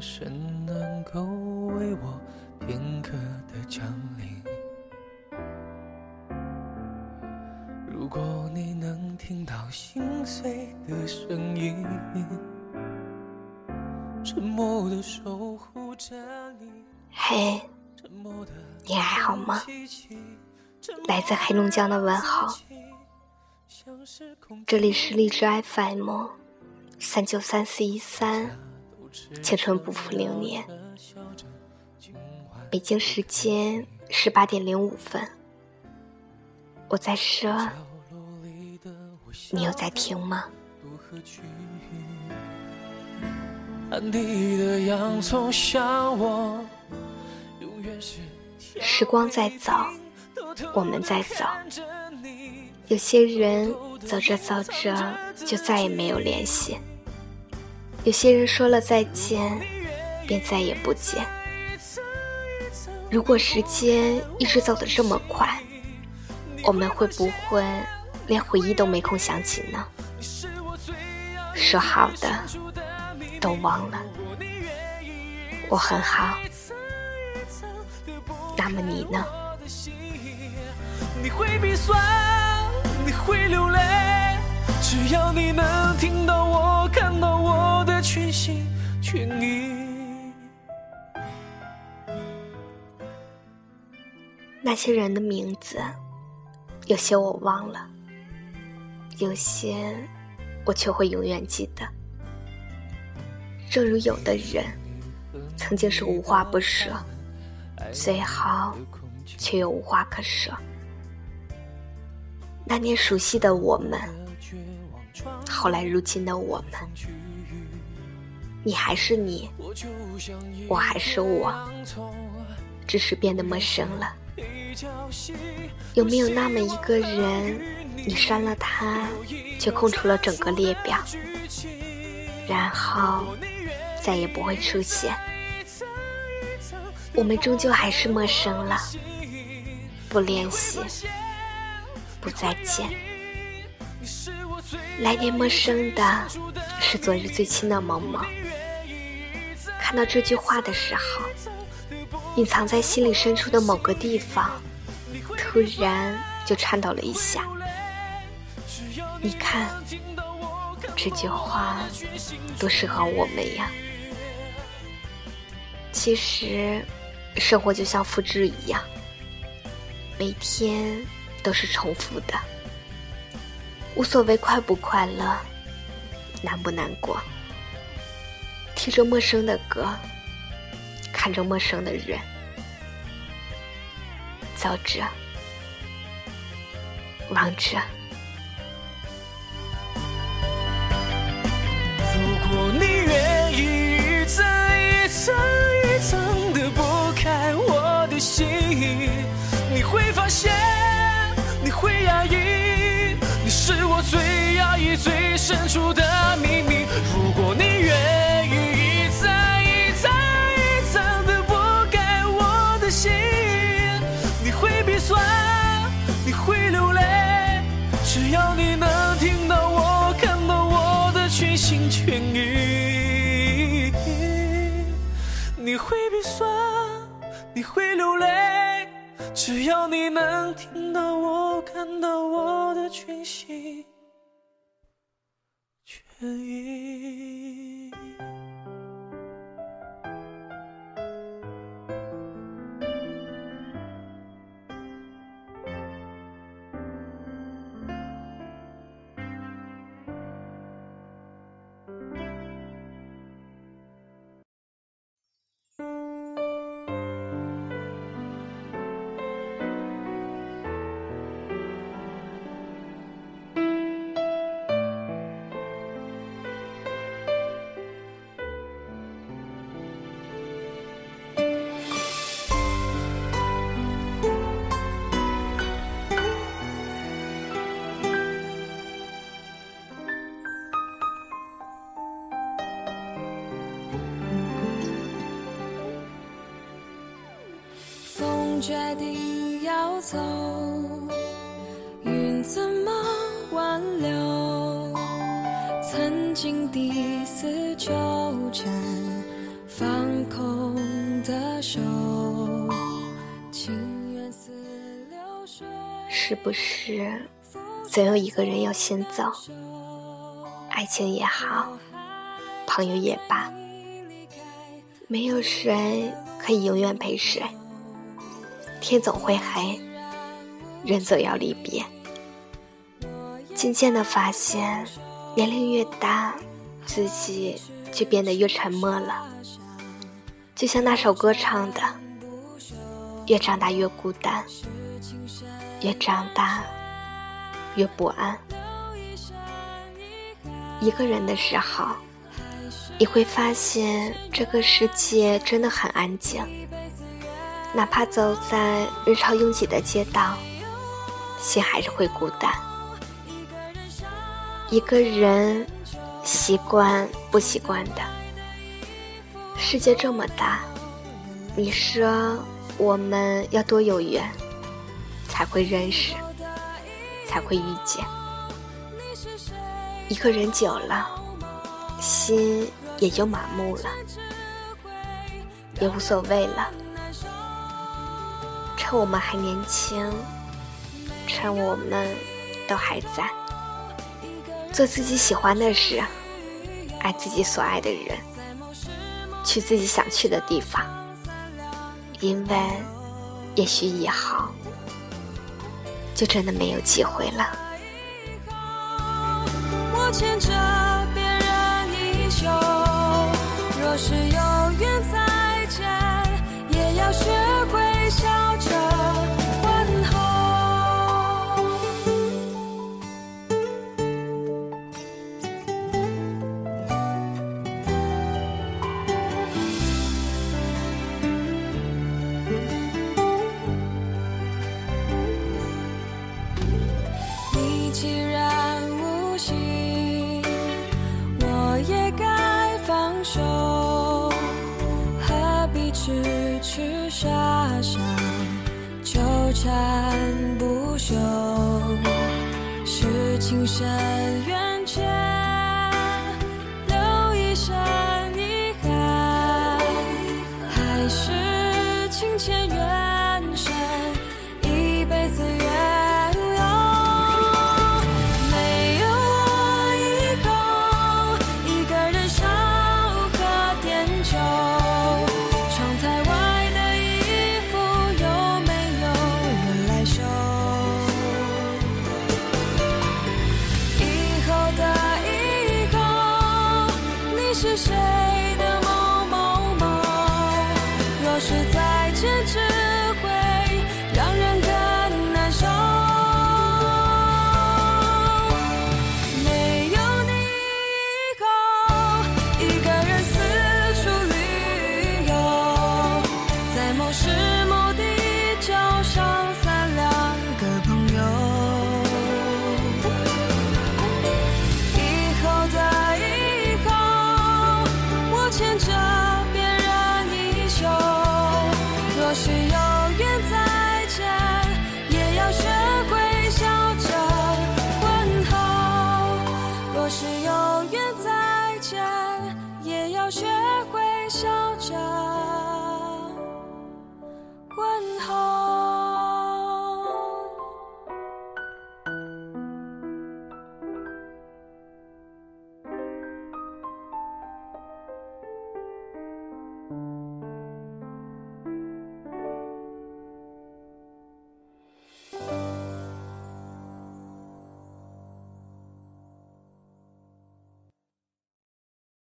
谁能够为我片刻的降临？如果你能听到心碎的声音，沉默的守护着你。嘿，你还好吗？来自黑龙江的问候。这里是荔枝 FM 三九三四一三，青春不负流年。北京时间十八点零五分，我在说，你有在听吗？时光在走，我们在走。有些人走着走着就再也没有联系，有些人说了再见，便再也不见。如果时间一直走得这么快，我们会不会连回忆都没空想起呢？说好的都忘了，我很好，那么你呢？你会流泪，只要你能听到我、看到我那些人的名字，有些我忘了，有些我却会永远记得。正如有的人，曾经是无话不说，最后却又无话可说。那年熟悉的我们，后来如今的我们，你还是你，我还是我，只是变得陌生了。有没有那么一个人，你删了他，却空出了整个列表，然后再也不会出现？我们终究还是陌生了，不联系。不再见。来年陌生的是昨日最亲的某某。看到这句话的时候，隐藏在心里深处的某个地方，突然就颤抖了一下。你看，这句话多适合我们呀。其实，生活就像复制一样，每天。都是重复的，无所谓快不快乐，难不难过。听着陌生的歌，看着陌生的人，走着，望着。如果你愿意一层一层一层的剥开我的心，你会发现。你会压抑，你是我最压抑、最深处的你会流泪。只要你能听到我、看到我的全心全意。决定要走，云怎么挽留？曾经的死纠缠，放空的手，是不是总有一个人要先走？爱情也好，朋友也罢，没有谁可以永远陪谁。天总会黑，人总要离别。渐渐的发现，年龄越大，自己就变得越沉默了。就像那首歌唱的：“越长大越孤单，越长大越不安。”一个人的时候，你会发现这个世界真的很安静。哪怕走在人潮拥挤的街道，心还是会孤单。一个人习惯不习惯的。世界这么大，你说我们要多有缘，才会认识，才会遇见。一个人久了，心也就麻木了，也无所谓了。趁我们还年轻，趁我们都还在，做自己喜欢的事，爱自己所爱的人。去自己想去的地方，因为也许以后就真的没有机会了。我牵着别人衣袖，若是有缘再见，也要学会笑既然无心我也该放手何必痴痴傻傻纠缠不休是情深缘是再见，只